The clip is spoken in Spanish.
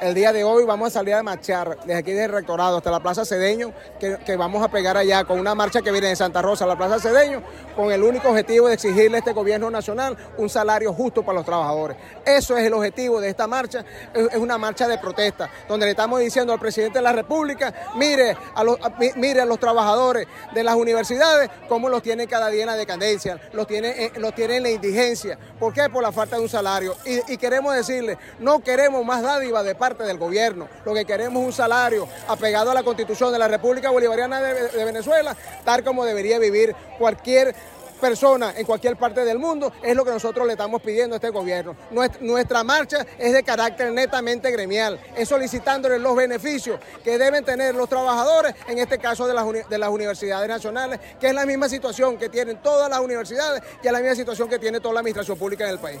El día de hoy vamos a salir a marchar desde aquí del rectorado hasta la Plaza Cedeño, que, vamos a pegar allá con una marcha que viene de Santa Rosa a la Plaza Cedeño, con el único objetivo de exigirle a este gobierno nacional un salario justo para los trabajadores. Eso es el objetivo de esta marcha, es una marcha de protesta, donde le estamos diciendo al presidente de la República, mire a los, mire a los trabajadores de las universidades cómo los tienen cada día en la decadencia, los tienen, eh, los tienen en la indigencia. ¿Por qué? Por la falta de un salario. Y, y queremos decirle, no queremos más dádiva de parte del gobierno. Lo que queremos es un salario apegado a la constitución de la República Bolivariana de, Venezuela, tal como debería vivir cualquier persona en cualquier parte del mundo, es lo que nosotros le estamos pidiendo a este gobierno. Nuestra, marcha es de carácter netamente gremial, es solicitándole los beneficios que deben tener los trabajadores, en este caso de las, de las universidades nacionales, que es la misma situación que tienen todas las universidades y es la misma situación que tiene toda la administración pública en el país.